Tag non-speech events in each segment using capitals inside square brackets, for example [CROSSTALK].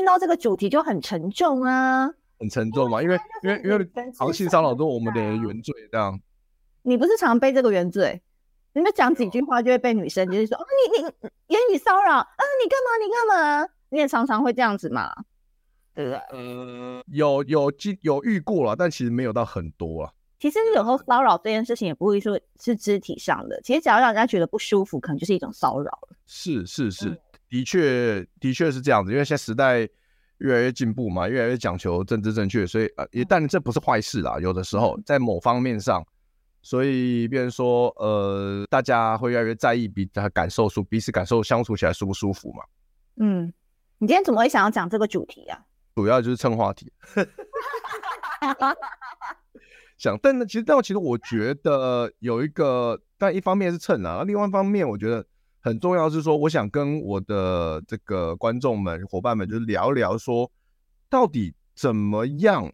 听到这个主题就很沉重啊，很沉重嘛，因为因为因为常性骚扰都我们的原罪这样。你不是常背这个原罪？你们讲几句话就会被女生就是说，哦，你你言语骚扰啊，你干嘛你干嘛？你也常常会这样子嘛，对不对？呃，有有有有遇过了，但其实没有到很多啊。其实有时候骚扰这件事情也不会说是肢体上的，其实只要让人家觉得不舒服，可能就是一种骚扰了。是是是。嗯的确，的确是这样子，因为现在时代越来越进步嘛，越来越讲求政治正确，所以呃，也但这不是坏事啦。有的时候在某方面上，所以变成说呃，大家会越来越在意彼此感受，舒彼此感受相处起来舒不舒服嘛。嗯，你今天怎么会想要讲这个主题啊？[LAUGHS] 主要就是蹭话题。[LAUGHS] 想，但呢，其实但其实我觉得有一个，但一方面是蹭啊，另外一方面我觉得。很重要是说，我想跟我的这个观众们、伙伴们，就是聊聊说，到底怎么样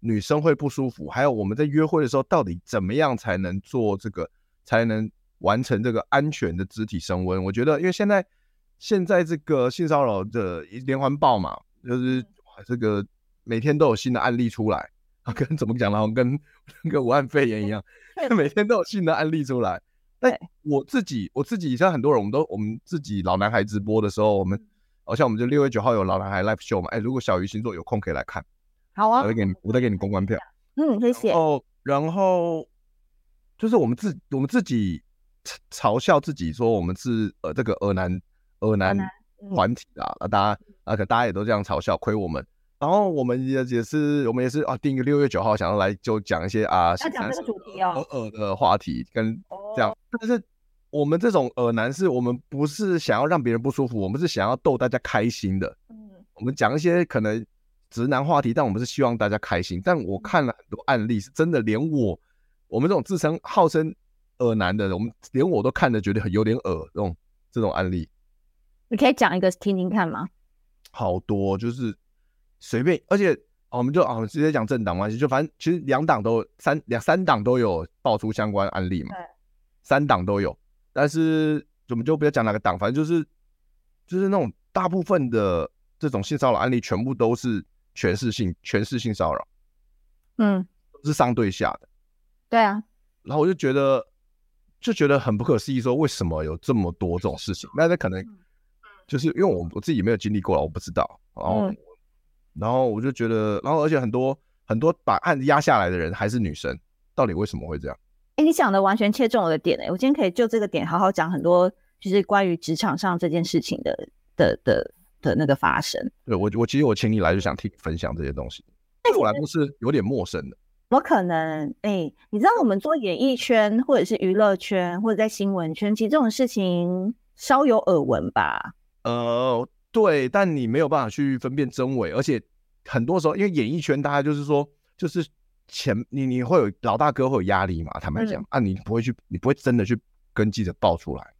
女生会不舒服，还有我们在约会的时候，到底怎么样才能做这个，才能完成这个安全的肢体升温。我觉得，因为现在现在这个性骚扰的连环爆嘛，就是这个每天都有新的案例出来，啊 [LAUGHS] 跟怎么讲呢？跟那个武汉肺炎一样，[LAUGHS] 每天都有新的案例出来。但我自己，我自己像很多人，我们都我们自己老男孩直播的时候，我们好像我们就六月九号有老男孩 live show 嘛，哎，如果小鱼星座有空可以来看，好啊，我再给你，我再给你公关票，嗯，谢谢。哦，然后就是我们自我们自己嘲笑自己说我们是呃这个恶男恶男团体啊，啊大家啊可大家也都这样嘲笑，亏我们。然后我们也也是，我们也是啊，定一个六月九号，想要来就讲一些啊，讲这个主题哦，恶的话题跟这样。但是我们这种耳男，是我们不是想要让别人不舒服，我们是想要逗大家开心的。嗯，我们讲一些可能直男话题，但我们是希望大家开心。但我看了很多案例，是真的，连我我们这种自称号称耳男的，我们连我都看着觉得很有点耳这种这种案例。你可以讲一个听听看吗？好多就是。随便，而且我们就啊，直接讲政党关系，就反正其实两党都三两三党都有爆出相关案例嘛，对三档都有，但是我们就不要讲哪个档，反正就是就是那种大部分的这种性骚扰案例，全部都是权势性权势性骚扰，嗯，是上对下的，对啊，然后我就觉得就觉得很不可思议，说为什么有这么多这种事情？那那可能就是因为我我自己没有经历过了，我不知道，然后。嗯然后我就觉得，然后而且很多很多把案子压下来的人还是女生，到底为什么会这样？哎，你讲的完全切中我的点哎，我今天可以就这个点好好讲很多，就是关于职场上这件事情的的的的那个发生。对我我其实我请你来就想听你分享这些东西，对我来说是有点陌生的。我可能哎，你知道我们做演艺圈或者是娱乐圈或者在新闻圈，其实这种事情稍有耳闻吧？呃。对，但你没有办法去分辨真伪，而且很多时候，因为演艺圈大家就是说，就是前你你会有老大哥会有压力嘛，坦白讲、嗯、啊，你不会去，你不会真的去跟记者爆出来。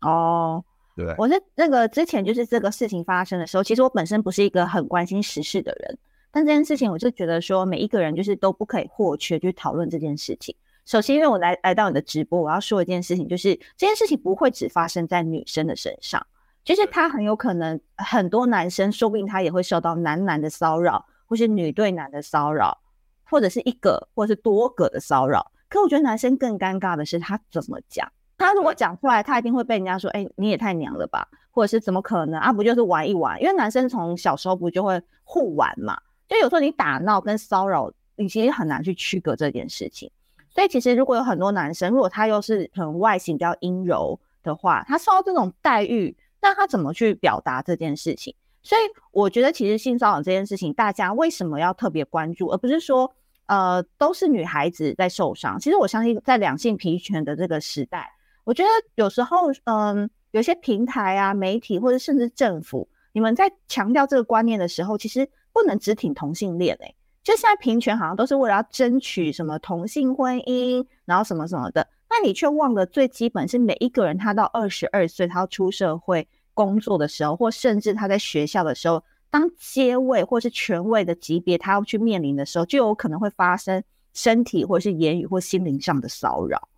哦，对，我是那个之前就是这个事情发生的时候，其实我本身不是一个很关心时事的人，但这件事情我就觉得说，每一个人就是都不可以或缺去讨论这件事情。首先，因为我来来到你的直播，我要说一件事情，就是这件事情不会只发生在女生的身上。就是他很有可能，很多男生说不定他也会受到男男的骚扰，或是女对男的骚扰，或者是一个或者是多个的骚扰。可我觉得男生更尴尬的是他怎么讲。他如果讲出来，他一定会被人家说：“哎、欸，你也太娘了吧？”或者是怎么可能啊？不就是玩一玩？因为男生从小时候不就会互玩嘛？就有时候你打闹跟骚扰，你其实很难去区隔这件事情。所以其实如果有很多男生，如果他又是很外形比较阴柔的话，他受到这种待遇。那他怎么去表达这件事情？所以我觉得，其实性骚扰这件事情，大家为什么要特别关注，而不是说，呃，都是女孩子在受伤？其实我相信，在两性平权的这个时代，我觉得有时候，嗯、有些平台啊、媒体或者甚至政府，你们在强调这个观念的时候，其实不能只挺同性恋诶、就现在平权好像都是为了要争取什么同性婚姻，然后什么什么的，那你却忘了最基本是每一个人他到二十二岁，他要出社会。工作的时候，或甚至他在学校的时候，当阶位或是权位的级别，他要去面临的时候，就有可能会发生身体或是言语或心灵上的骚扰。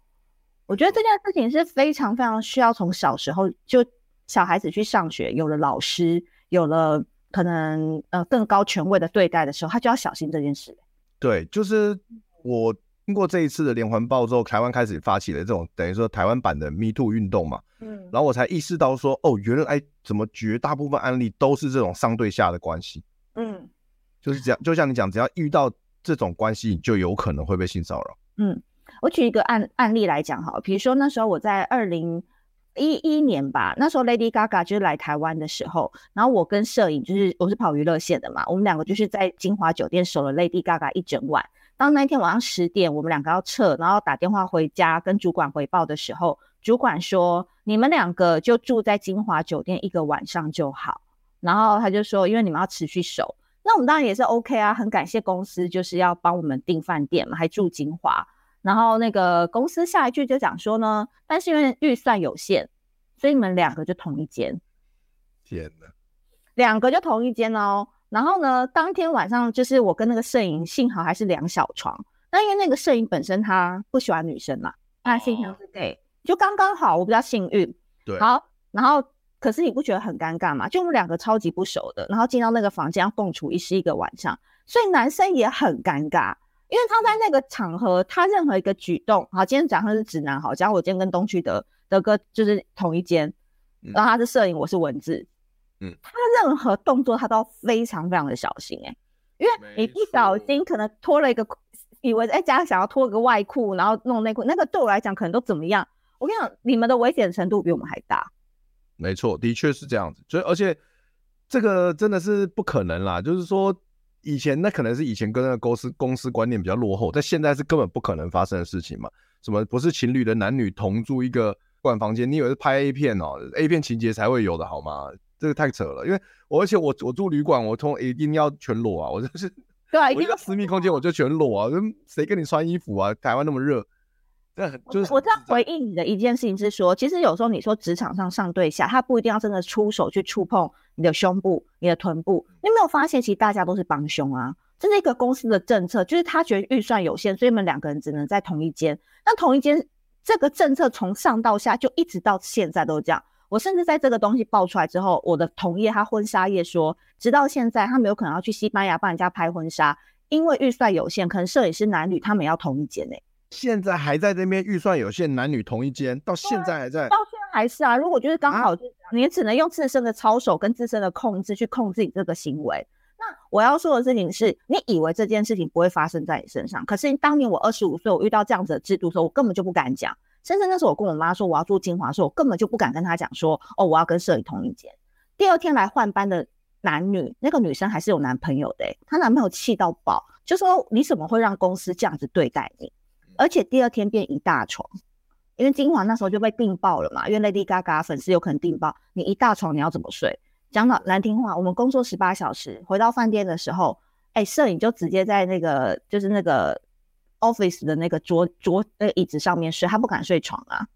我觉得这件事情是非常非常需要从小时候就小孩子去上学，有了老师，有了可能呃更高权位的对待的时候，他就要小心这件事。对，就是我。经过这一次的连环爆之后，台湾开始发起了这种等于说台湾版的 Me Too 运动嘛，嗯，然后我才意识到说，哦，原来怎么绝大部分案例都是这种上对下的关系，嗯，就是这样，就像你讲，只要遇到这种关系，你就有可能会被性骚扰。嗯，我举一个案案例来讲哈，比如说那时候我在二零一一年吧，那时候 Lady Gaga 就是来台湾的时候，然后我跟摄影就是我是跑娱乐线的嘛，我们两个就是在金华酒店守了 Lady Gaga 一整晚。当那天晚上十点，我们两个要撤，然后打电话回家跟主管回报的时候，主管说：“你们两个就住在金华酒店一个晚上就好。”然后他就说：“因为你们要持续守。”那我们当然也是 OK 啊，很感谢公司就是要帮我们订饭店嘛，还住金华。然后那个公司下一句就讲说呢：“但是因为预算有限，所以你们两个就同一间。”天哪，两个就同一间哦。然后呢，当天晚上就是我跟那个摄影，幸好还是两小床。那因为那个摄影本身他不喜欢女生嘛，他性向是 gay，就刚刚好，我比较幸运。对。好，然后可是你不觉得很尴尬吗？就我们两个超级不熟的，然后进到那个房间要共处一室一个晚上，所以男生也很尴尬，因为他在那个场合，他任何一个举动，好，今天假设是直男，好，假如我今天跟东区德德哥就是同一间，然后他是摄影，我是文字。嗯，他任何动作他都非常非常的小心哎、欸，因为你一小心可能脱了一个，以为哎家想要脱个外裤，然后弄内裤，那个对我来讲可能都怎么样？我跟你讲，你们的危险程度比我们还大。没错，的确是这样子，所以而且这个真的是不可能啦，就是说以前那可能是以前跟那个公司公司观念比较落后，在现在是根本不可能发生的事情嘛。什么不是情侣的男女同住一个管房间？你以为是拍 A 片哦？A 片情节才会有的好吗？这个太扯了，因为我而且我我住旅馆，我通一定要全裸啊！我就是对啊，我一个私密空间我就全裸啊！跟谁跟你穿衣服啊？台湾那么热，这就是我这样回应你的一件事情是说，其实有时候你说职场上上对下，他不一定要真的出手去触碰你的胸部、你的臀部。你有没有发现，其实大家都是帮凶啊？这是一个公司的政策，就是他觉得预算有限，所以你们两个人只能在同一间。那同一间这个政策从上到下就一直到现在都这样。我甚至在这个东西爆出来之后，我的同业他婚纱业说，直到现在他们有可能要去西班牙帮人家拍婚纱，因为预算有限，可能摄影师男女他们要同一间诶、欸。现在还在这边预算有限，男女同一间，到现在还在，到现在还是啊。如果就是刚好，你只能用自身的操守跟自身的控制去控制你这个行为。那我要说的事情是，你以为这件事情不会发生在你身上，可是当年我二十五岁，我遇到这样子的制度的时候，我根本就不敢讲。甚至那时候我跟我妈说我要住金华，说我根本就不敢跟她讲说哦，我要跟摄影同一间。第二天来换班的男女，那个女生还是有男朋友的、她男朋友气到爆，就说你怎么会让公司这样子对待你？而且第二天变一大床，因为金华那时候就被订爆了嘛，因为 Lady Gaga 粉丝有可能订爆，你一大床你要怎么睡？讲到难听话，我们工作十八小时，回到饭店的时候，哎、欸，摄影就直接在那个就是那个。Office 的那个桌桌那个椅子上面睡，他不敢睡床啊，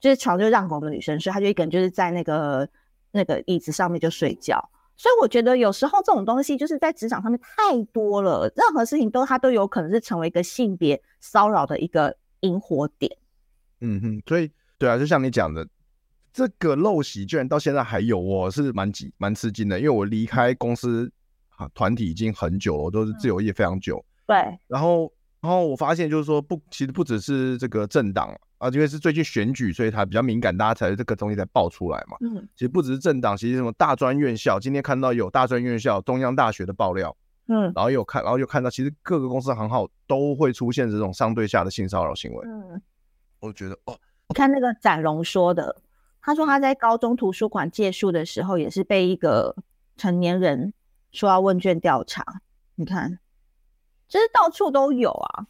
就是床就让给我们女生睡，他就一个人就是在那个那个椅子上面就睡觉。所以我觉得有时候这种东西就是在职场上面太多了，任何事情都它都有可能是成为一个性别骚扰的一个引火点。嗯哼，所以对啊，就像你讲的，这个陋习居然到现在还有，我是蛮几蛮吃惊的，因为我离开公司啊团体已经很久了，我都是自由业非常久。嗯、对，然后。然后我发现，就是说不，其实不只是这个政党啊，因为是最近选举，所以它比较敏感，大家才这个东西才爆出来嘛。嗯，其实不只是政党，其实什么大专院校，今天看到有大专院校中央大学的爆料，嗯，然后有看，然后又看到，其实各个公司行号都会出现这种上对下的性骚扰行为。嗯，我觉得哦，你看那个展荣说的，他说他在高中图书馆借书的时候，也是被一个成年人说要问卷调查。你看，就是到处都有啊。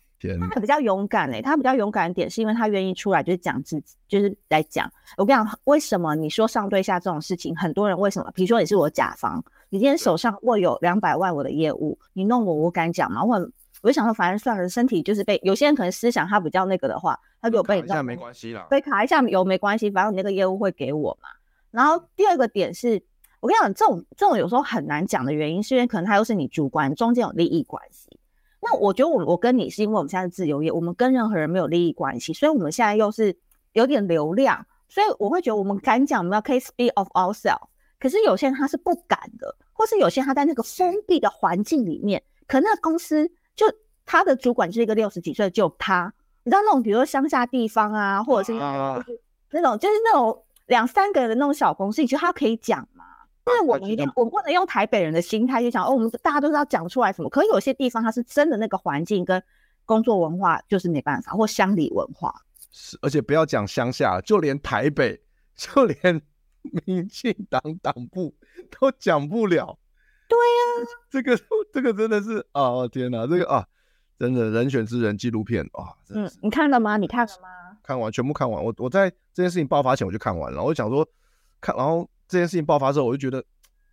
他比较勇敢诶、欸，他比较勇敢的点是因为他愿意出来就是讲自己，就是来讲。我跟你讲，为什么你说上对下这种事情，很多人为什么？比如说你是我甲方，你今天手上握有两百万我的业务，你弄我，我敢讲吗？我我就想说，反正算了，身体就是被有些人可能思想他比较那个的话，他就被你弄，没关系啦，被卡一下有没关系，反正你那个业务会给我嘛。然后第二个点是，我跟你讲，这种这种有时候很难讲的原因，是因为可能他又是你主管，中间有利益关系。那我觉得我我跟你是因为我们现在是自由业，我们跟任何人没有利益关系，所以我们现在又是有点流量，所以我会觉得我们敢讲，我们要可以 speak of ourselves。可是有些人他是不敢的，或是有些人他在那个封闭的环境里面，可那个公司就他的主管就是一个六十几岁，就他，你知道那种比如说乡下地方啊，或者是那种就是那种就是那种两三个人的那种小公司，你觉得他可以讲吗？因为我们一定，我们不能用台北人的心态去想，哦，我们大家都知道讲出来什么。可是有些地方它是真的那个环境跟工作文化就是没办法，或乡里文化。是，而且不要讲乡下，就连台北，[LAUGHS] 就连民进党党部都讲不了。对呀、啊，这个这个真的是啊、哦，天哪，这个啊，真的人选之人纪录片啊，嗯，你看了吗？你看了吗？看完，全部看完。我我在这件事情爆发前我就看完了，我就想说看，然后。这件事情爆发之后，我就觉得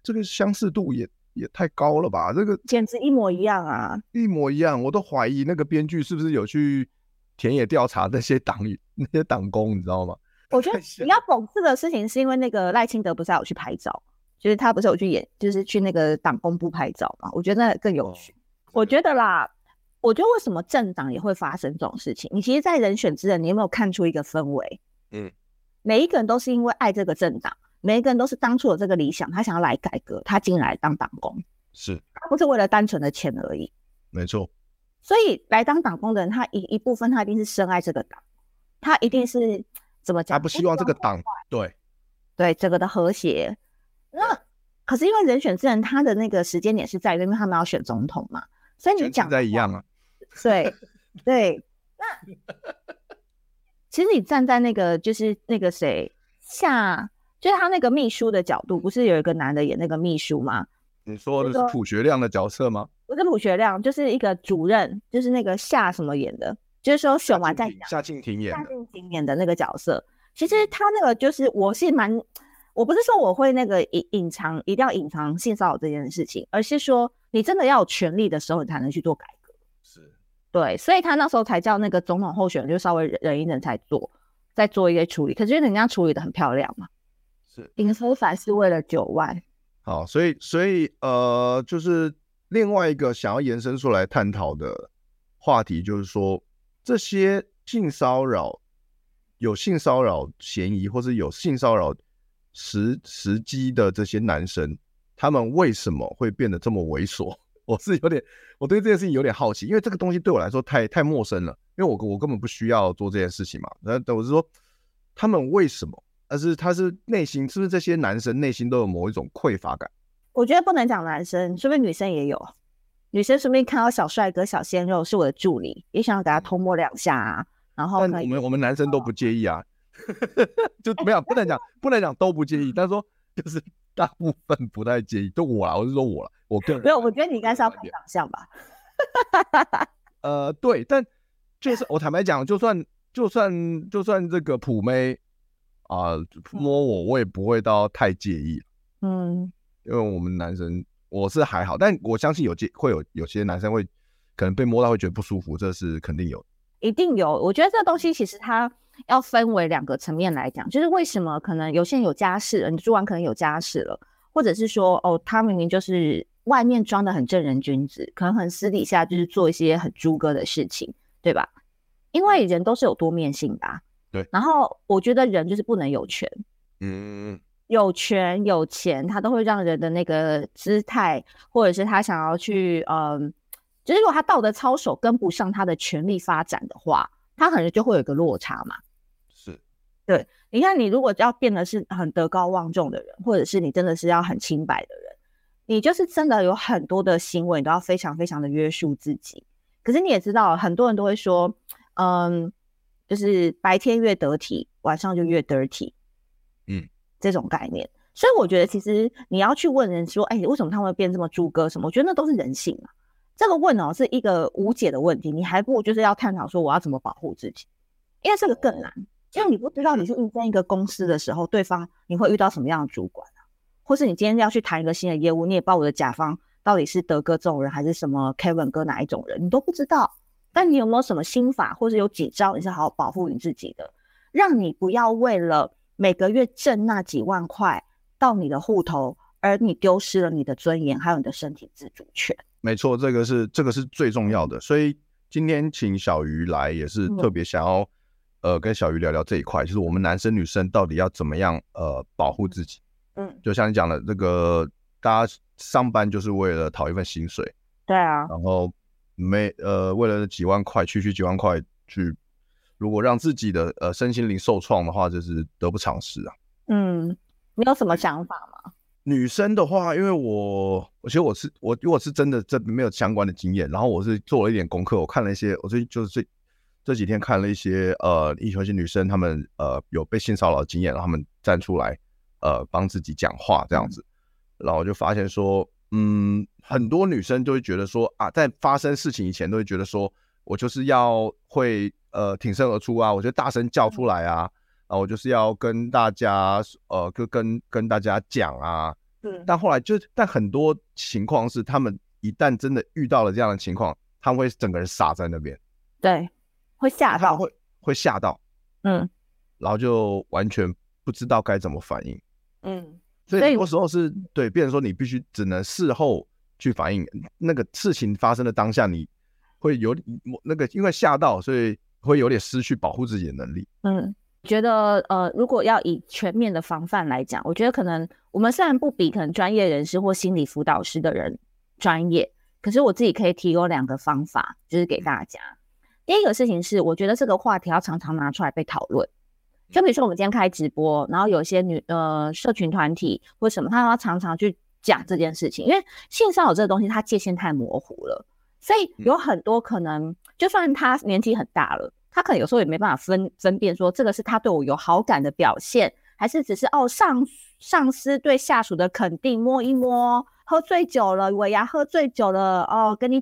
这个相似度也也太高了吧？这个简直一模一样啊！一模一样，我都怀疑那个编剧是不是有去田野调查那些党那些党工，你知道吗？我觉得比较讽刺的事情是因为那个赖清德不是还有去拍照，就是他不是有去演，就是去那个党工部拍照嘛？我觉得那更有趣。哦、我觉得啦，我觉得为什么政党也会发生这种事情？你其实，在人选之人，你有没有看出一个氛围？嗯，每一个人都是因为爱这个政党。每一个人都是当初有这个理想，他想要来改革，他进来当党工，是，他不是为了单纯的钱而已。没错，所以来当党工的人，他一一部分他一定是深爱这个党，他一定是怎么讲？他不希望这个党对对整个的和谐。那可是因为人选之人，他的那个时间点是在于，因为他们要选总统嘛，所以你讲在一样啊。对对，那 [LAUGHS] 其实你站在那个就是那个谁下。就是他那个秘书的角度，不是有一个男的演那个秘书吗？你说的是普学亮的角色吗？不是普学亮，就是一个主任，就是那个夏什么演的，就是说选完再夏静婷演的，夏静婷演的那个角色。其实他那个就是，我是蛮，我不是说我会那个隐隐藏，一定要隐藏性骚扰这件事情，而是说你真的要有权利的时候，你才能去做改革。是，对，所以他那时候才叫那个总统候选人就稍微忍一忍才做，再做一些处理。可是人家处理的很漂亮嘛。林非凡是为了九万，好，所以所以呃，就是另外一个想要延伸出来探讨的话题，就是说这些性骚扰有性骚扰嫌疑或是有性骚扰时时机的这些男生，他们为什么会变得这么猥琐？[LAUGHS] 我是有点，我对这件事情有点好奇，因为这个东西对我来说太太陌生了，因为我我根本不需要做这件事情嘛。那我是说，他们为什么？但是他是内心，是不是这些男生内心都有某一种匮乏感？我觉得不能讲男生，说不定女生也有。女生说不定看到小帅哥、小鲜肉是我的助理，也想要给他偷摸两下啊。然后，但我们我们男生都不介意啊，[LAUGHS] 就没有不能讲不能讲都不介意，但是说就是大部分不太介意。就我啦，我是说我了，我个人没有，我觉得你应该是要看长相吧。呃，对，但就是 [LAUGHS] 我坦白讲，就算就算就算这个普妹。啊，摸我我也不会到太介意，嗯，因为我们男生我是还好，但我相信有介会有有些男生会可能被摸到会觉得不舒服，这是肯定有，一定有。我觉得这个东西其实它要分为两个层面来讲，就是为什么可能有些人有家室了，你做完可能有家室了，或者是说哦，他明明就是外面装的很正人君子，可能很私底下就是做一些很猪哥的事情，对吧？因为人都是有多面性的啊。对，然后我觉得人就是不能有权，嗯，有权有钱，他都会让人的那个姿态，或者是他想要去，嗯，就是如果他道德操守跟不上他的权力发展的话，他可能就会有一个落差嘛。是，对，你看，你如果要变得是很德高望重的人，或者是你真的是要很清白的人，你就是真的有很多的行为你都要非常非常的约束自己。可是你也知道，很多人都会说，嗯。就是白天越得体，晚上就越 dirty。嗯这种概念。所以我觉得，其实你要去问人说，哎，为什么他们会变这么猪哥什么？我觉得那都是人性啊。这个问哦，是一个无解的问题，你还不如就是要探讨说，我要怎么保护自己，因为这个更难，因为你不知道你是应征一个公司的时候，对方你会遇到什么样的主管啊，或是你今天要去谈一个新的业务，你也不知道我的甲方到底是德哥这种人，还是什么 Kevin 哥哪一种人，你都不知道。但你有没有什么心法，或是有几招你是好好保护你自己的，让你不要为了每个月挣那几万块。到你的户头，而你丢失了你的尊严，还有你的身体自主权。没错，这个是这个是最重要的。所以今天请小鱼来，也是特别想要、嗯、呃跟小鱼聊聊这一块，就是我们男生女生到底要怎么样呃保护自己。嗯，就像你讲的这个，大家上班就是为了讨一份薪水。对啊。然后没呃为了几万块，区区几万块去，如果让自己的呃身心灵受创的话，就是得不偿失啊。嗯。你有什么想法吗？女生的话，因为我，我其实我是我，如果是真的这没有相关的经验，然后我是做了一点功课，我看了一些，我最近就是这这几天看了一些呃，一些女生她们呃有被性骚扰的经验，然后她们站出来呃帮自己讲话这样子，然后我就发现说，嗯，很多女生都会觉得说啊，在发生事情以前都会觉得说我就是要会呃挺身而出啊，我就大声叫出来啊。啊，我就是要跟大家，呃，跟跟跟大家讲啊，嗯，但后来就，但很多情况是，他们一旦真的遇到了这样的情况，他们会整个人傻在那边，对，会吓到，会会吓到，嗯，然后就完全不知道该怎么反应，嗯，所以很多时候是对，变成说你必须只能事后去反应，那个事情发生的当下，你会有那个因为吓到，所以会有点失去保护自己的能力，嗯。觉得呃，如果要以全面的防范来讲，我觉得可能我们虽然不比可能专业人士或心理辅导师的人专业，可是我自己可以提供两个方法，就是给大家。第一个事情是，我觉得这个话题要常常拿出来被讨论。就比如说我们今天开直播，然后有些女呃社群团体或什么，他要常常去讲这件事情，因为性骚扰这个东西它界限太模糊了，所以有很多可能，就算他年纪很大了。他可能有时候也没办法分分辨，说这个是他对我有好感的表现，还是只是哦上上司对下属的肯定，摸一摸，喝醉酒了，尾牙喝醉酒了，哦跟你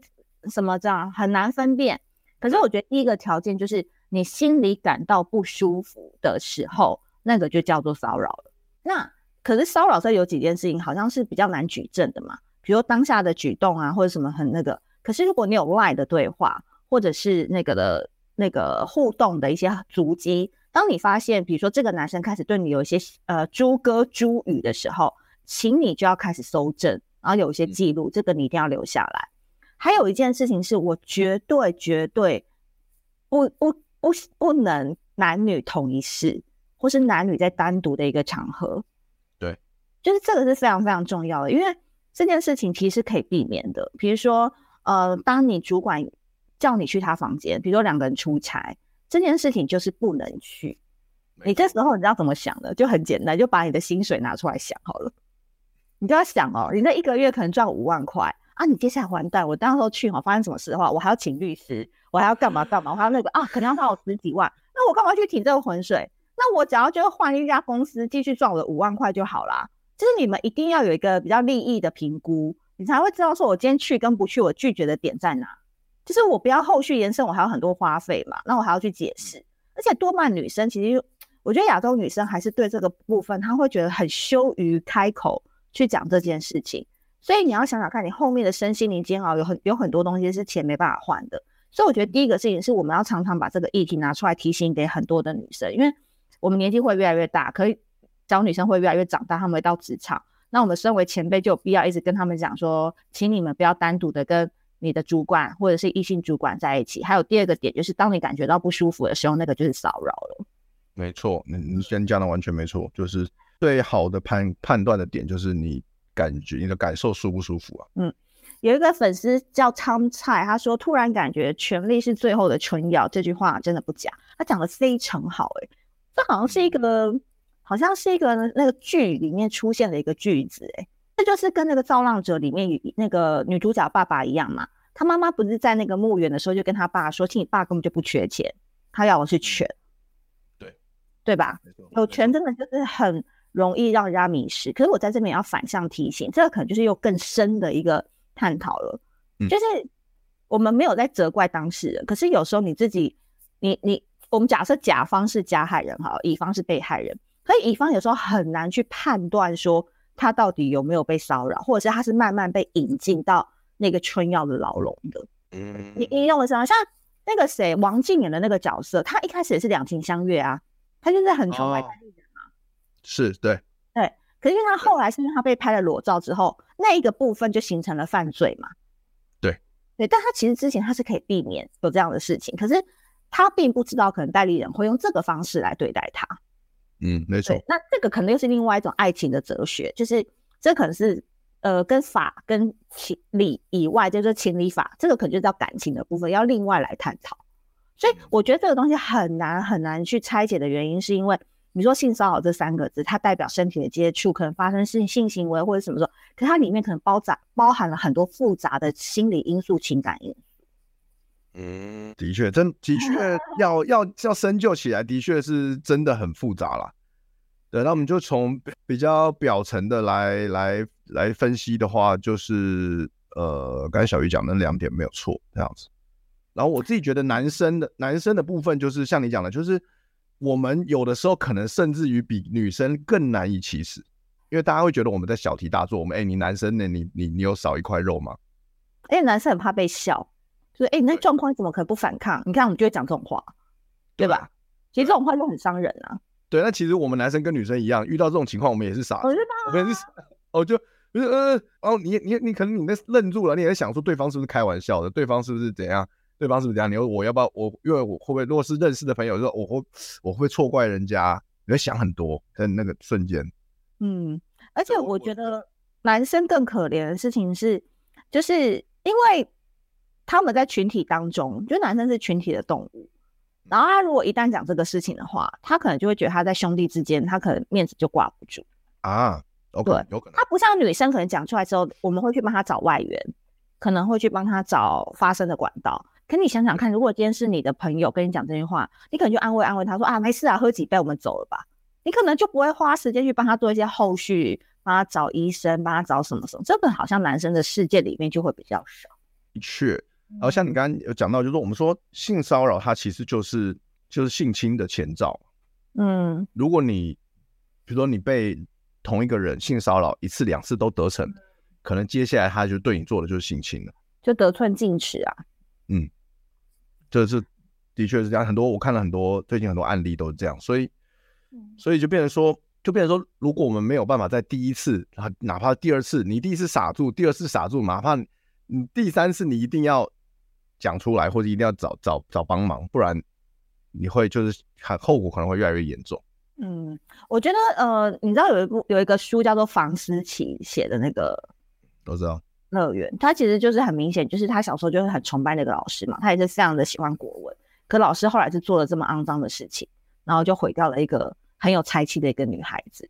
什么这样很难分辨。可是我觉得第一个条件就是你心里感到不舒服的时候，那个就叫做骚扰了。那可是骚扰这有几件事情好像是比较难举证的嘛，比如当下的举动啊，或者什么很那个。可是如果你有 LINE 的对话，或者是那个的。那个互动的一些足迹，当你发现，比如说这个男生开始对你有一些呃猪哥猪语的时候，请你就要开始搜证，然后有一些记录，这个你一定要留下来。还有一件事情是我绝对绝对不不不不能男女同一室，或是男女在单独的一个场合。对，就是这个是非常非常重要的，因为这件事情其实可以避免的。比如说，呃，当你主管。叫你去他房间，比如说两个人出差，这件事情就是不能去。你这时候你知道怎么想的？就很简单，就把你的薪水拿出来想好了。你就要想哦，你那一个月可能赚五万块啊，你接下来完蛋，我当时候去哈，发生什么事的话，我还要请律师，我还要干嘛干嘛，我还要那个啊，可能要花我十几万，那我干嘛去挺这个浑水？那我只要就换一家公司继续赚我的五万块就好啦。就是你们一定要有一个比较利益的评估，你才会知道说我今天去跟不去，我拒绝的点在哪。就是我不要后续延伸，我还有很多花费嘛，那我还要去解释。而且多半女生其实，我觉得亚洲女生还是对这个部分，她会觉得很羞于开口去讲这件事情。所以你要想想看，你后面的身心灵煎熬有很有很多东西是钱没办法换的。所以我觉得第一个事情是我们要常常把这个议题拿出来提醒给很多的女生，因为我们年纪会越来越大，可以小女生会越来越长大，她们会到职场，那我们身为前辈就有必要一直跟他们讲说，请你们不要单独的跟。你的主管或者是异性主管在一起，还有第二个点就是，当你感觉到不舒服的时候，那个就是骚扰了。没错，你你先讲的完全没错，就是最好的判判断的点就是你感觉你的感受舒不舒服啊？嗯，有一个粉丝叫汤菜，他说突然感觉权力是最后的春药，这句话真的不假，他讲的非常好，欸，诶，这好像是一个好像是一个那个剧里面出现的一个句子，欸，诶。这就是跟那个造浪者里面那个女主角爸爸一样嘛，他妈妈不是在那个墓园的时候就跟他爸说，其实你爸根本就不缺钱，他要的是权，对，对吧？有权真的就是很容易让人家迷失。可是我在这边要反向提醒，这个可能就是又更深的一个探讨了。嗯、就是我们没有在责怪当事人，可是有时候你自己，你你，我们假设甲方是加害人哈，乙方是被害人，所以乙方有时候很难去判断说他到底有没有被骚扰，或者是他是慢慢被引进到那个春药的牢笼的。嗯，你你懂我意思吗？像那个谁，王静演的那个角色，他一开始也是两情相悦啊，他就是很崇拜戴立忍嘛。是，对，对。可是因为他后来是因为他被拍了裸照之后，那一个部分就形成了犯罪嘛。对，对。但他其实之前他是可以避免有这样的事情，可是他并不知道可能代理人会用这个方式来对待他。嗯，没错。那这个可能又是另外一种爱情的哲学，就是这可能是。呃，跟法跟情理以外，就是情理法，这个可能就是叫感情的部分，要另外来探讨。所以我觉得这个东西很难很难去拆解的原因，是因为你说性骚扰这三个字，它代表身体的接触，可能发生性性行为或者什么时候，可它里面可能包杂包含了很多复杂的心理因素、情感因素。嗯，的确，真的确 [LAUGHS] 要要要深究起来，的确是真的很复杂啦。对，那我们就从比较表层的来来来分析的话，就是呃，刚才小鱼讲的那两点没有错，这样子。然后我自己觉得男生的男生的部分，就是像你讲的，就是我们有的时候可能甚至于比女生更难以启齿，因为大家会觉得我们在小题大做。我们哎、欸，你男生呢？你你你有少一块肉吗？因为男生很怕被笑，就是哎、欸，你那状况怎么可能不反抗？你看我们就会讲这种话，对吧？其实这种话就很伤人啊。对，那其实我们男生跟女生一样，遇到这种情况，我们也是傻子，我们也是，哦，就就是呃，哦，你你你可能你那愣住了，你也在想说对方是不是开玩笑的，对方是不是怎样，对方是不是这样？你说我要不要我，因为我会不会如果是认识的朋友，说我会我会错怪人家，你会想很多，在那个瞬间。嗯，而且我觉得男生更可怜的事情是，就是因为他们在群体当中，就男生是群体的动物。然后他如果一旦讲这个事情的话，他可能就会觉得他在兄弟之间，他可能面子就挂不住啊。Okay, 对，有可能。他不像女生，可能讲出来之后，我们会去帮他找外援，可能会去帮他找发声的管道。可你想想看，如果今天是你的朋友跟你讲这句话，你可能就安慰安慰他说啊，没事啊，喝几杯我们走了吧。你可能就不会花时间去帮他做一些后续，帮他找医生，帮他找什么什么。这个好像男生的世界里面就会比较少。的确。然后像你刚刚有讲到，就是我们说性骚扰，它其实就是就是性侵的前兆。嗯，如果你比如说你被同一个人性骚扰一次两次都得逞，可能接下来他就对你做的就是性侵了，就得寸进尺啊。嗯，这是的确是这样，很多我看了很多最近很多案例都是这样，所以所以就变成说，就变成说，如果我们没有办法在第一次，哪怕第二次，你第一次傻住，第二次傻住，哪怕你第三次你一定要。讲出来，或者一定要找找找帮忙，不然你会就是看后果可能会越来越严重。嗯，我觉得呃，你知道有一部有一个书叫做房思琪写的那个，都知道乐园，他其实就是很明显，就是他小时候就是很崇拜那个老师嘛，他也是非常的喜欢国文，可老师后来是做了这么肮脏的事情，然后就毁掉了一个很有才气的一个女孩子。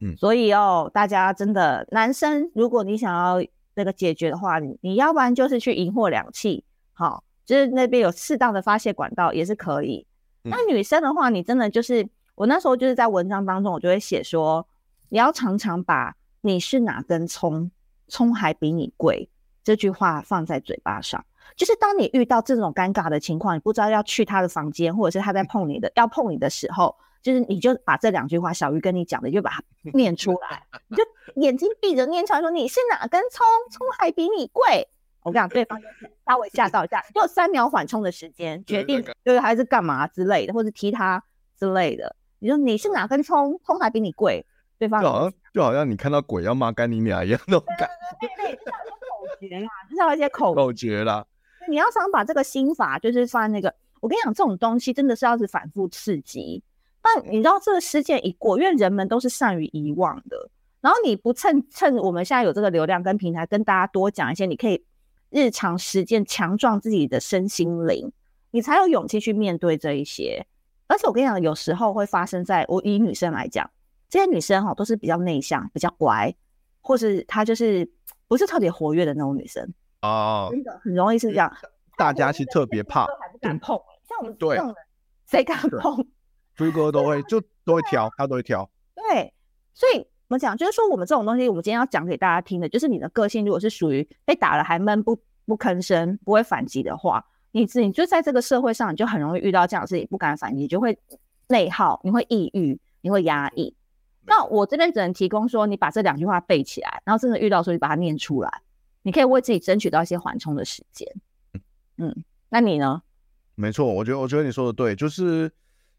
嗯，所以哦，大家真的男生，如果你想要那个解决的话，你你要不然就是去银货两气。好，就是那边有适当的发泄管道也是可以。那女生的话，你真的就是我那时候就是在文章当中，我就会写说，你要常常把“你是哪根葱，葱还比你贵”这句话放在嘴巴上。就是当你遇到这种尴尬的情况，你不知道要去他的房间，或者是他在碰你的，要碰你的时候，就是你就把这两句话，小鱼跟你讲的，就把它念出来，你就 [LAUGHS] 眼睛闭着念出来，说你是哪根葱，葱还比你贵。我跟你讲，对方稍微吓到一下，就三秒缓冲的时间，决定就是还是干嘛之类的，或者踢他之类的。你说你是哪根葱，葱还比你贵，对方就好像就好像你看到鬼要骂干你娘一样那种感觉。对对对，就像一些口诀啦，就像一些口口诀啦。你要想把这个心法，就是放在那个。我跟你讲，这种东西真的是要是反复刺激。但你知道这个事件一过，因为人们都是善于遗忘的。然后你不趁趁我们现在有这个流量跟平台，跟大家多讲一些，你可以。日常实践强壮自己的身心灵，你才有勇气去面对这一些。而且我跟你讲，有时候会发生在我以女生来讲，这些女生哈都是比较内向、比较乖，或是她就是不是特别活跃的那种女生哦，真的很容易是这样。大家其实特别怕，还不敢碰。像我们这种人，谁敢碰？[LAUGHS] 朱哥都会就都会挑，他都会挑。[LAUGHS] 对，所以我们讲，就是说我们这种东西，我们今天要讲给大家听的，就是你的个性如果是属于被打了还闷不不吭声，不会反击的话，你自己就在这个社会上，你就很容易遇到这样的事情，不敢反击，你就会内耗，你会抑郁，你会压抑。那我这边只能提供说，你把这两句话背起来，然后真的遇到的时候，你把它念出来，你可以为自己争取到一些缓冲的时间。嗯，那你呢？没错，我觉得我觉得你说的对，就是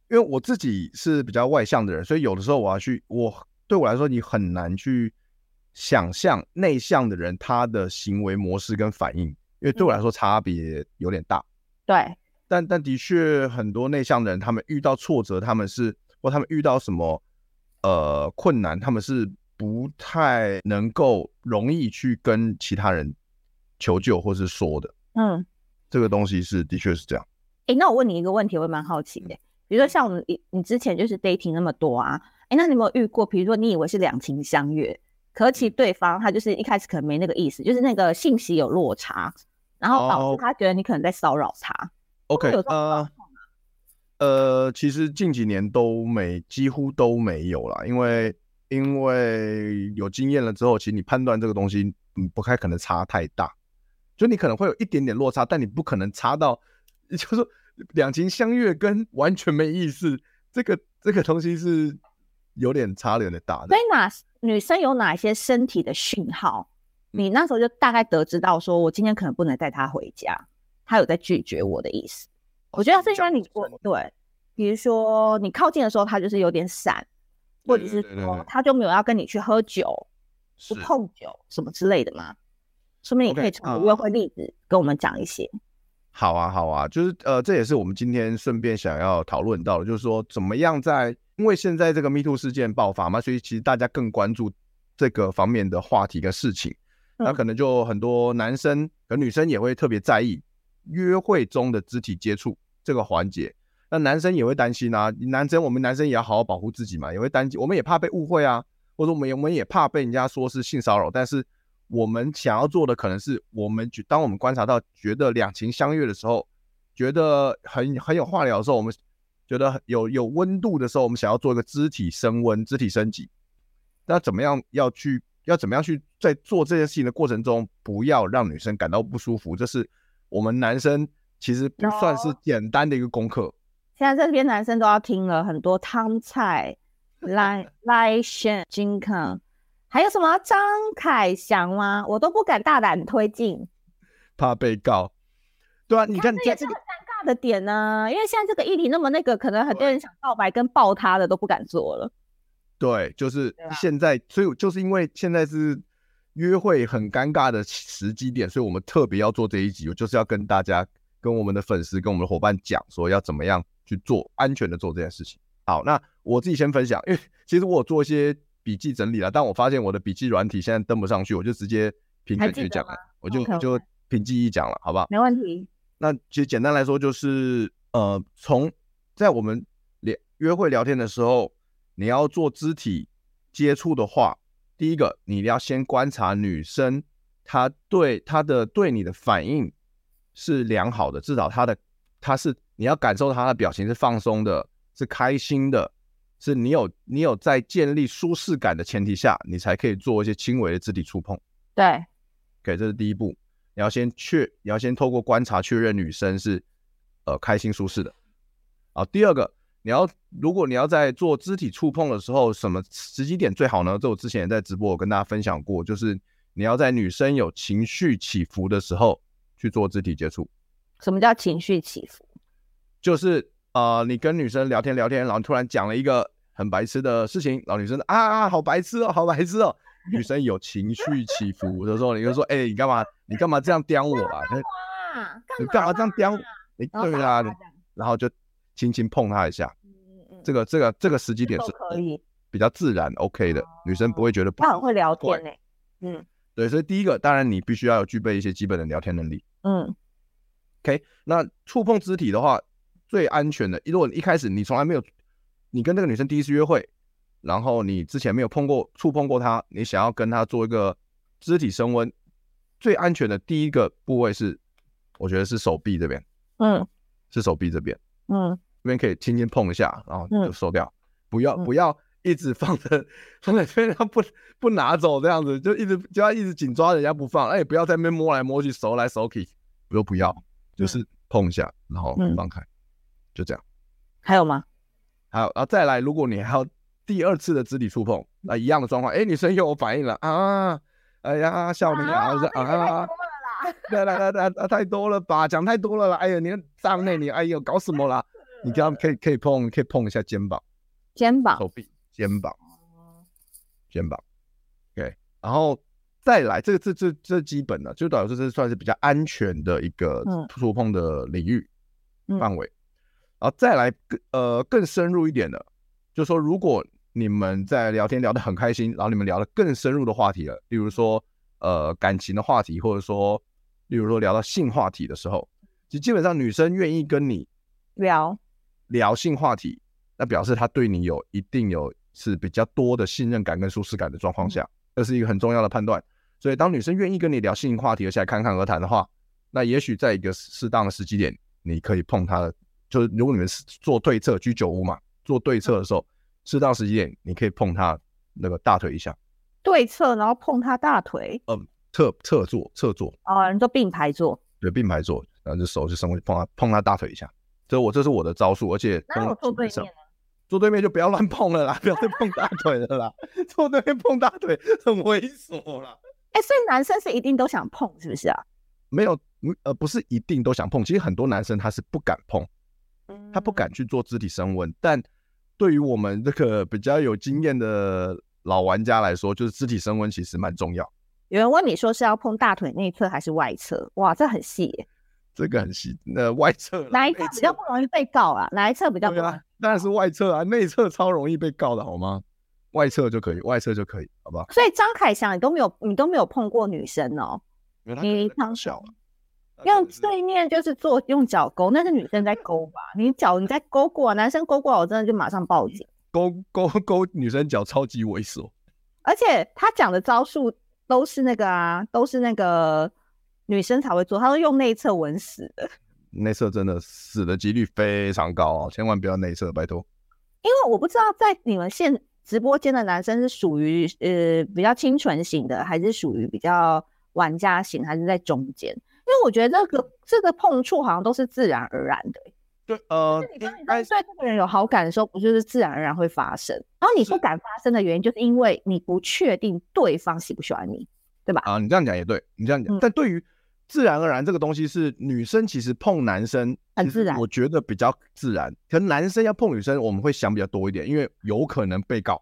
因为我自己是比较外向的人，所以有的时候我要去，我对我来说，你很难去想象内向的人他的行为模式跟反应，因为对我来说差别有点大。对，但但的确很多内向的人，他们遇到挫折，他们是或他们遇到什么。呃，困难，他们是不太能够容易去跟其他人求救或是说的。嗯，这个东西是的确是这样。哎、欸，那我问你一个问题，我也蛮好奇的。比如说像你，你之前就是 dating 那么多啊，哎、欸，那你有没有遇过？比如说你以为是两情相悦，可其实对方他就是一开始可能没那个意思，就是那个信息有落差，然后导致他觉得你可能在骚扰他。Oh, OK，呃。呃，其实近几年都没，几乎都没有啦，因为因为有经验了之后，其实你判断这个东西，嗯，不太可能差太大，就你可能会有一点点落差，但你不可能差到，[LAUGHS] 就是说两情相悦跟完全没意思，这个这个东西是有点差的，有点大的。所以哪女生有哪些身体的讯号，你那时候就大概得知到，说我今天可能不能带她回家，她有在拒绝我的意思。我觉得是因为你过对，比如说你靠近的时候，他就是有点闪，或者是说他就没有要跟你去喝酒，不碰酒什么之类的嘛。说明你可以从约会例子跟我们讲一些。好啊，好啊，就是呃，这也是我们今天顺便想要讨论到的，就是说怎么样在，因为现在这个 Me Too 事件爆发嘛，所以其实大家更关注这个方面的话题跟事情，那可能就很多男生和女生也会特别在意约会中的肢体接触。这个环节，那男生也会担心啊。男生，我们男生也要好好保护自己嘛，也会担心，我们也怕被误会啊，或者我们我们也怕被人家说是性骚扰。但是我们想要做的，可能是我们觉，当我们观察到觉得两情相悦的时候，觉得很很有话聊的时候，我们觉得有有温度的时候，我们想要做一个肢体升温、肢体升级。那怎么样要去，要怎么样去在做这件事情的过程中，不要让女生感到不舒服？这是我们男生。其实不算是简单的一个功课。现在这边男生都要听了很多汤菜、来来选金康，还有什么张凯翔吗？我都不敢大胆推进，怕被告。对啊，你看，这也是个尴尬的点呢、啊。因为现在这个议题那么那个，可能很多人想告白跟抱他的都不敢做了。对，就是现在，所以就是因为现在是约会很尴尬的时机点，所以我们特别要做这一集，我就是要跟大家。跟我们的粉丝、跟我们的伙伴讲说要怎么样去做安全的做这件事情。好，那我自己先分享，因为其实我有做一些笔记整理了，但我发现我的笔记软体现在登不上去，我就直接凭感觉讲了，我就.就凭记忆讲了，好不好？没问题。那其实简单来说就是，呃，从在我们聊约会聊天的时候，你要做肢体接触的话，第一个你要先观察女生她对她的对你的反应。是良好的，至少他的他是你要感受他的表情是放松的，是开心的，是你有你有在建立舒适感的前提下，你才可以做一些轻微的肢体触碰。对，OK，这是第一步，你要先确你要先透过观察确认女生是呃开心舒适的。好，第二个，你要如果你要在做肢体触碰的时候，什么时机点最好呢？这我之前也在直播我跟大家分享过，就是你要在女生有情绪起伏的时候。去做肢体接触，什么叫情绪起伏？就是呃，你跟女生聊天聊天，然后突然讲了一个很白痴的事情，然后女生啊啊，好白痴哦，好白痴哦。女生有情绪起伏的时候，你就说，哎、欸，你干嘛？你干嘛这样刁我啊？你干嘛这样刁？你对啊，然后就轻轻碰她一下。这个这个这个时机点是可以比较自然 OK 的，女生不会觉得不。她很会聊天呢。嗯。对，所以第一个，当然你必须要有具备一些基本的聊天能力。嗯，OK，那触碰肢体的话，最安全的，如果你一开始你从来没有，你跟那个女生第一次约会，然后你之前没有碰过、触碰过她，你想要跟她做一个肢体升温，最安全的第一个部位是，我觉得是手臂这边。嗯，是手臂这边。嗯，这边可以轻轻碰一下，然后就收掉，嗯、不要不要一直放着放在这边，他不不拿走这样子，就一直就要一直紧抓人家不放，哎，不要在那边摸来摸去，手来手去，不不要，就是碰一下，然后放开，嗯、就这样。还有吗？还有，然后再来，如果你还有第二次的肢体触碰，那一样的状况，哎，女生又有反应了啊，哎呀，笑你啊，是啊。啊来来来来，太多了吧，讲太多了啦！哎呀，你脏呢，你哎呦，搞什么啦？你这样可以可以碰，可以碰一下肩膀、肩膀、手臂、肩膀、肩膀。OK，然后再来，这个这这这基本的，就导致这是算是比较安全的一个触碰的领域范围。然后再来更呃更深入一点的，就是说如果你们在聊天聊得很开心，然后你们聊得更深入的话题了，例如说呃感情的话题，或者说。例如说聊到性话题的时候，其实基本上女生愿意跟你聊聊性话题，那表示她对你有一定有是比较多的信任感跟舒适感的状况下，这是一个很重要的判断。所以当女生愿意跟你聊性话题，而且还侃侃而谈的话，那也许在一个适当的时机点，你可以碰她的，就是如果你们是做对侧居酒屋嘛，做对侧的时候，适当时机点你可以碰她那个大腿一下，对侧然后碰她大腿，嗯。侧侧坐，侧坐哦，人都并排坐，对，并排坐，然后就手就伸过去碰她，碰她大腿一下。这我这是我的招数，而且那我坐对面呢？坐对面就不要乱碰了啦，不要再碰大腿了啦。坐对面碰大腿很猥琐啦。哎、欸，所以男生是一定都想碰，是不是啊？没有，呃，不是一定都想碰。其实很多男生他是不敢碰，他不敢去做肢体升温。嗯、但对于我们这个比较有经验的老玩家来说，就是肢体升温其实蛮重要。有人问你说是要碰大腿内侧还是外侧？哇，这很细耶！这个很细，那外侧哪一侧比较不容易被告啊？哪一侧比较不容易？当然是外侧啊，内侧超容易被告的好吗？外侧就可以，外侧就可以，好不好？所以张凯翔，你都没有，你都没有碰过女生哦？你常小，用对面就是做用脚勾，那是女生在勾吧？你脚你在勾过，男生勾过，我真的就马上报警。勾勾勾，女生脚超级猥琐，而且他讲的招数。都是那个啊，都是那个女生才会做，他都用内侧稳死的，内射真的死的几率非常高哦，千万不要内射，拜托。因为我不知道在你们现直播间的男生是属于呃比较清纯型的，还是属于比较玩家型，还是在中间？因为我觉得这个这个碰触好像都是自然而然的。对，呃，你当你对这个人有好感的时候，不就是自然而然会发生？然后你不敢发生的原因，就是因为你不确定对方喜不喜欢你，对吧？啊，你这样讲也对，你这样讲。嗯、但对于自然而然这个东西，是女生其实碰男生很自然，我觉得比较自然。可能男生要碰女生，我们会想比较多一点，因为有可能被告。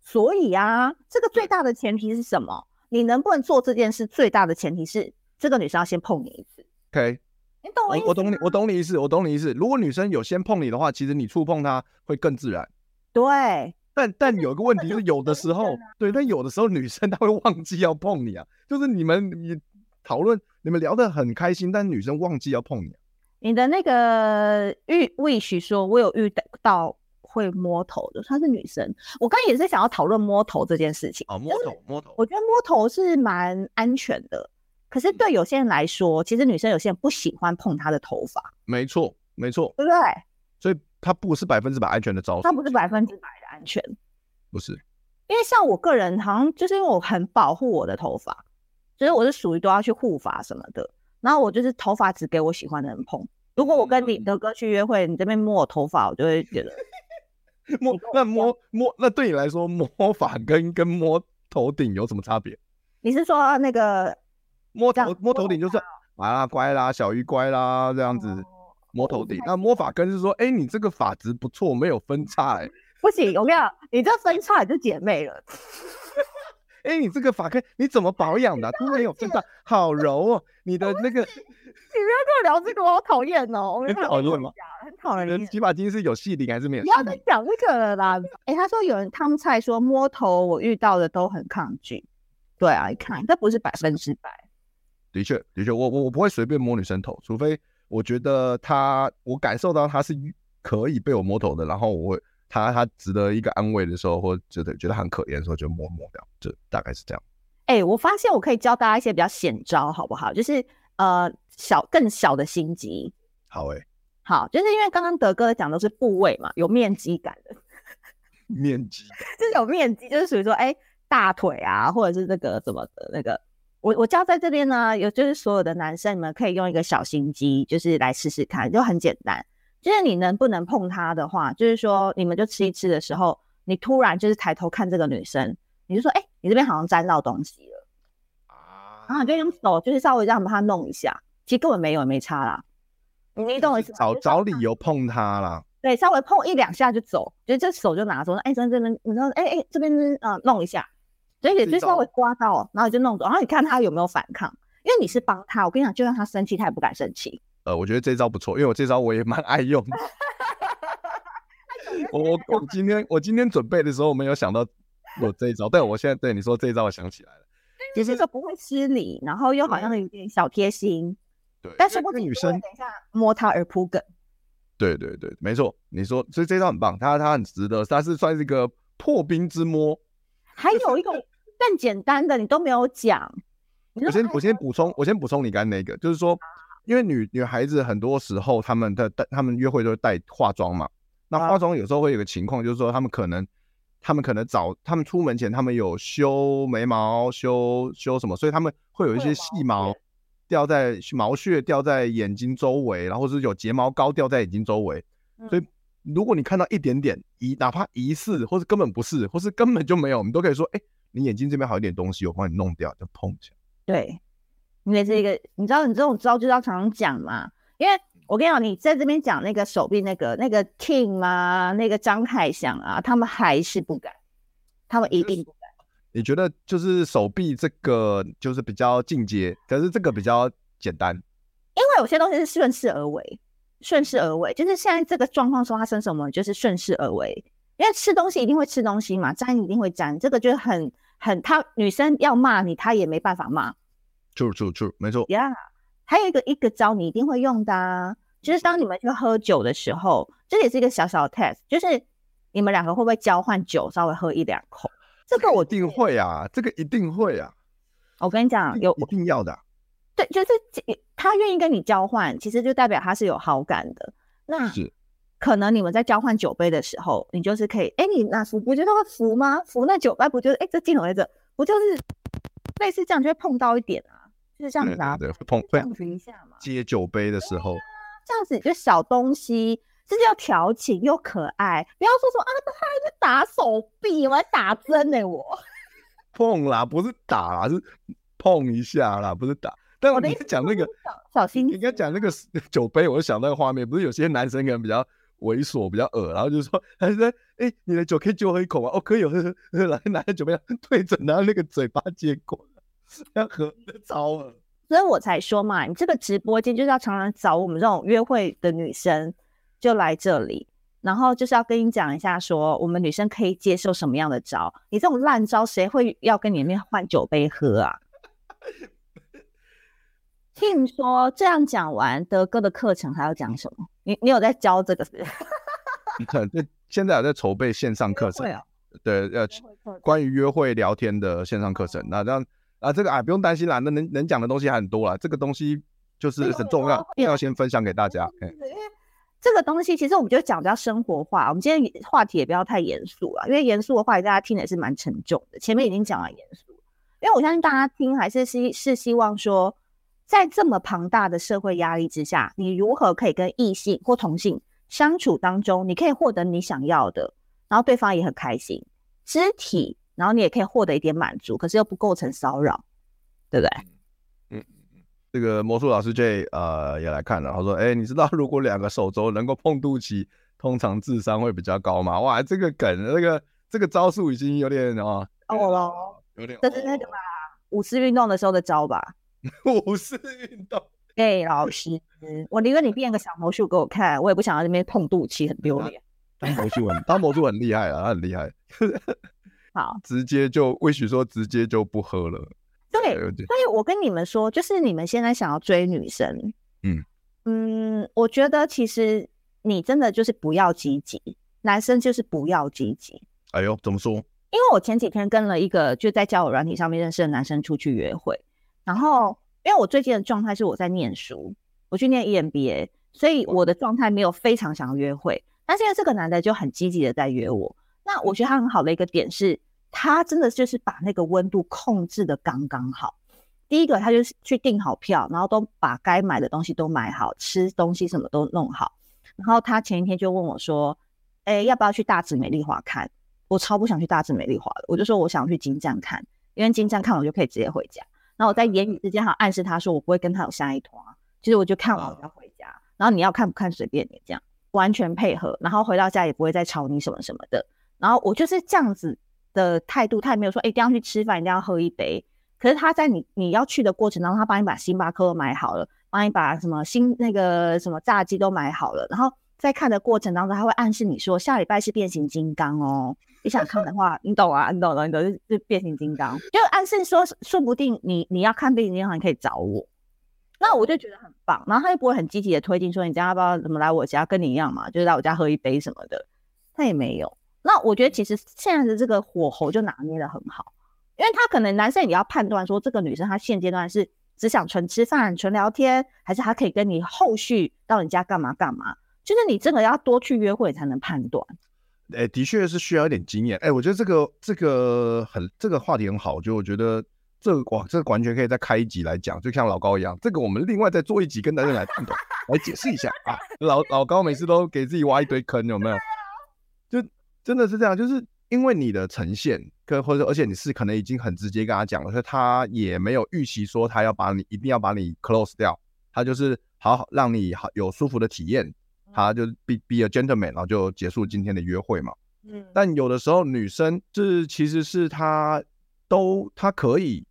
所以啊，这个最大的前提是什么？你能不能做这件事？最大的前提是这个女生要先碰你一次。OK。你懂我意思？我懂你，我懂你意思，我懂你意思。如果女生有先碰你的话，其实你触碰她会更自然。对，但但有一个问题是，有的时候，对，但有的时候女生她会忘记要碰你啊。就是你们你讨论，你们聊得很开心，但女生忘记要碰你啊。你的那个遇 wish 说，我有遇到会摸头的，她是女生。我刚也是想要讨论摸头这件事情哦，摸头摸头，我觉得摸头是蛮安全的。可是对有些人来说，其实女生有些人不喜欢碰她的头发。没错，没错，对不对？所以它不是百分之百安全的招数。它不是百分之百的安全，不是。因为像我个人，好像就是因为我很保护我的头发，所以我是属于都要去护发什么的。然后我就是头发只给我喜欢的人碰。如果我跟你德哥去约会，你这边摸我头发，我就会觉得 [LAUGHS] 摸那摸摸那对你来说摸发跟跟摸头顶有什么差别？[LAUGHS] 你是说那个？摸头摸头顶就是啊乖啦，小鱼乖啦这样子摸头顶。那摸发根是说，哎，你这个发质不错，没有分叉。哎，[LAUGHS] 不行，我跟你讲，你这分叉你就姐妹了。哎，你这个发根你怎么保养的？突然有分叉，[LAUGHS] 好柔哦。你的那个，你不要跟我聊这个，我好讨厌哦。[LAUGHS] 很讨厌吗？很讨厌。洗发精是有细鳞还是没有？不要再讲这个了啦。哎，他说有人汤菜说摸头，我遇到的都很抗拒。对啊，一看这不是百分之百。的确，的确，我我我不会随便摸女生头，除非我觉得她，我感受到她是可以被我摸头的，然后我会她她值得一个安慰的时候，或者觉得觉得很可怜的时候，就摸摸掉，就大概是这样。哎、欸，我发现我可以教大家一些比较险招，好不好？就是呃小更小的心机。好哎、欸，好，就是因为刚刚德哥讲的是部位嘛，有面积感的。[LAUGHS] 面积，就是有面积，就是属于说，哎、欸，大腿啊，或者是这个怎么的那个。我我教在这边呢，有就是所有的男生，你们可以用一个小心机，就是来试试看，就很简单。就是你能不能碰他的话，就是说你们就吃一吃的时候，你突然就是抬头看这个女生，你就说，哎、欸，你这边好像沾到东西了啊，然后你就用手就是稍微这样把它弄一下，其实根本没有，也没差啦。你懂我意思吗？找找理由碰她啦。对，稍微碰一两下就走，就这手就拿走，哎、欸，这边这边，你说，哎、欸、哎、欸，这边嗯弄一下。所以也就稍微刮到，然后你就弄走，然后你看他有没有反抗，因为你是帮他。我跟你讲，就算他生气，他也不敢生气。呃，我觉得这招不错，因为我这招我也蛮爱用的。[LAUGHS] 我我我今天我今天准备的时候我没有想到我这一招，但我现在对你说这一招，我想起来了，[LAUGHS] 就是说不会失礼，然后又好像有点小贴心。对，但是不女生等一下摸他而铺梗。对对对，没错，你说，所以这招很棒，他他很值得，他是算是一个破冰之摸。还有一个。更简单的你都没有讲，[LAUGHS] 我先我先补充，我先补充你刚才那个，就是说，因为女女孩子很多时候她们的带她们约会都会带化妆嘛，那化妆有时候会有个情况，就是说她们可能她们可能早她们出门前她们有修眉毛修修什么，所以她们会有一些细毛掉在毛屑掉在眼睛周围，然后是有睫毛膏掉在眼睛周围，所以如果你看到一点点疑，哪怕疑似或是根本不是，或是根本就没有，我们都可以说，哎。你眼睛这边好一点东西，我帮你弄掉，就碰一下。对，因为这个，你知道，你这种招就要常常讲嘛。因为我跟你讲，你在这边讲那个手臂那个那个 King 啊，那个张凯翔啊，他们还是不敢，他们一定不敢。你觉得就是手臂这个就是比较进阶，可是这个比较简单。因为有些东西是顺势而为，顺势而为，就是现在这个状况说发生什么，就是顺势而为。因为吃东西一定会吃东西嘛，粘一定会粘，这个就是很。很，他女生要骂你，他也没办法骂。就就就没错。Yeah，，还有一个一个招你一定会用的，啊，就是当你们去喝酒的时候，这也是一个小小的 test，就是你们两个会不会交换酒，稍微喝一两口？这个我一定会啊，这个一定会啊。我跟你讲，有一定要的，啊。对，就是他愿意跟你交换，其实就代表他是有好感的。那是。可能你们在交换酒杯的时候，你就是可以，哎、欸，你那扶不觉得会扶吗？扶那酒杯不就是，哎、欸，这镜头在这，不就是类似这样就会碰到一点啊，就是这样子啊，对，对，碰这样子一下嘛。接酒杯的时候，这样子就小东西，这就要调情又可爱，不要说说啊，他还在打手臂，我还打针呢、欸，我 [LAUGHS] 碰啦，不是打啦，是碰一下啦，不是打。但我你讲那个小心，你刚讲那个酒杯，我就想那个画面，不是有些男生可能比较。猥琐比较恶，然后就说：“他说，哎、欸，你的酒可以借我喝一口吗？哦，可以，喝喝喝，来拿着酒杯对准，然后那个嘴巴接过，要喝的超恶。所以我才说嘛，你这个直播间就是要常常找我们这种约会的女生，就来这里，然后就是要跟你讲一下，说我们女生可以接受什么样的招。你这种烂招，谁会要跟你面换酒杯喝啊？听说这样讲完，德哥的课程还要讲什么？你你有在教这个是？[LAUGHS] 你看，这现在有在筹备线上课程，对，呃，关于约会聊天的线上课程。那这样啊，这个啊不用担心啦，那能能讲的东西还很多啦。这个东西就是很重要，要先分享给大家。因为这个东西其实我们就讲比较生活化，我们今天话题也不要太严肃了，因为严肃的话大家听的也是蛮沉重的。前面已经讲了严肃，因为我相信大家听还是希是希望说。在这么庞大的社会压力之下，你如何可以跟异性或同性相处当中，你可以获得你想要的，然后对方也很开心，肢体，然后你也可以获得一点满足，可是又不构成骚扰，对不对？嗯，这个魔术老师 J 呃也来看了，他说：“哎，你知道如果两个手肘能够碰肚脐，通常智商会比较高吗？”哇，这个梗，这个这个招数已经有点啊，哦了，有点，这是那个吧，五次运动的时候的招吧。[LAUGHS] 五四运动，哎，老师，我宁愿你变个小魔术给我看，我也不想在那边碰肚脐，很丢脸。当魔术很，当魔术很厉害啊，他很厉害。好，直接就魏许说，直接就不喝了。对，所以我跟你们说，就是你们现在想要追女生，嗯嗯，我觉得其实你真的就是不要积极，男生就是不要积极。哎呦，怎么说？因为我前几天跟了一个就在交友软体上面认识的男生出去约会。然后，因为我最近的状态是我在念书，我去念 EMBA，所以我的状态没有非常想要约会。但是因为这个男的就很积极的在约我，那我觉得他很好的一个点是，他真的就是把那个温度控制的刚刚好。第一个，他就是去订好票，然后都把该买的东西都买好，吃东西什么都弄好。然后他前一天就问我说：“哎，要不要去大直美丽华看？”我超不想去大直美丽华的，我就说我想去金站看，因为金站看我就可以直接回家。然后我在言语之间还暗示他说我不会跟他有下一团，其实我就看完我要回家。然后你要看不看随便你，这样完全配合。然后回到家也不会再吵你什么什么的。然后我就是这样子的态度，他也没有说一定要去吃饭，一定要喝一杯。可是他在你你要去的过程当中，他帮你把星巴克买好了，帮你把什么新那个什么炸鸡都买好了。然后在看的过程当中，他会暗示你说下礼拜是变形金刚哦。你想看的话，你懂啊，你懂了，你懂，就就变形金刚，就暗示说，说不定你你要看变形金刚，你可以找我，那我就觉得很棒。然后他又不会很积极的推进，说你家要不要怎么来我家，跟你一样嘛，就是来我家喝一杯什么的，他也没有。那我觉得其实现在的这个火候就拿捏得很好，因为他可能男生也要判断说，这个女生她现阶段是只想纯吃饭、纯聊天，还是她可以跟你后续到你家干嘛干嘛，就是你真的要多去约会才能判断。哎、的确是需要一点经验。哎、我觉得这个这个很这个话题很好，就我觉得这个哇，这个完全可以再开一集来讲，就像老高一样，这个我们另外再做一集跟大家来探讨，来解释一下啊。老老高每次都给自己挖一堆坑，有没有？就真的是这样，就是因为你的呈现跟或者而且你是可能已经很直接跟他讲了，所以他也没有预期说他要把你一定要把你 close 掉，他就是好好让你好有舒服的体验。他就 be be a gentleman，然后就结束今天的约会嘛。嗯，但有的时候女生就是其实是她都她可以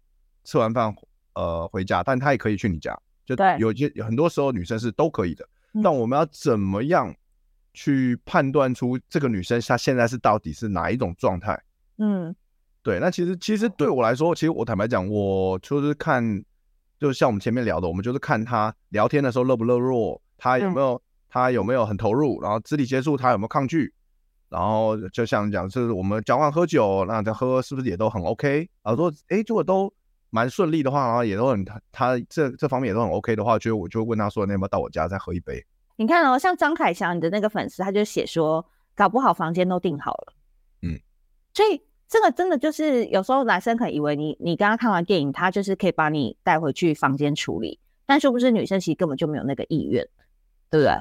吃完饭呃回家，但她也可以去你家。就有些很多时候女生是都可以的。但我们要怎么样去判断出这个女生她现在是到底是哪一种状态？嗯，对。那其实其实对我来说，其实我坦白讲，我就是看，就像我们前面聊的，我们就是看她聊天的时候热不热络，她有没有。她有没有很投入？然后肢体接触她有没有抗拒？然后就像讲，就是我们交换喝酒，那他喝是不是也都很 OK？然后说，哎，如果都蛮顺利的话，然后也都很他他这这方面也都很 OK 的话，就我就问他说，那要不要到我家再喝一杯？你看哦，像张凯翔你的那个粉丝，他就写说，搞不好房间都订好了。嗯，所以这个真的就是有时候男生可能以为你你刚刚看完电影，他就是可以把你带回去房间处理，但是不是女生其实根本就没有那个意愿，对不对？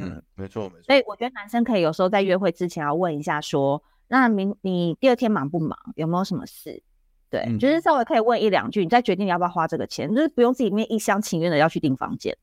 嗯，没错没错。所以我觉得男生可以有时候在约会之前要问一下说，那明你第二天忙不忙，有没有什么事？对，嗯、就是稍微可以问一两句，你再决定你要不要花这个钱，就是不用自己面一厢情愿的要去订房间。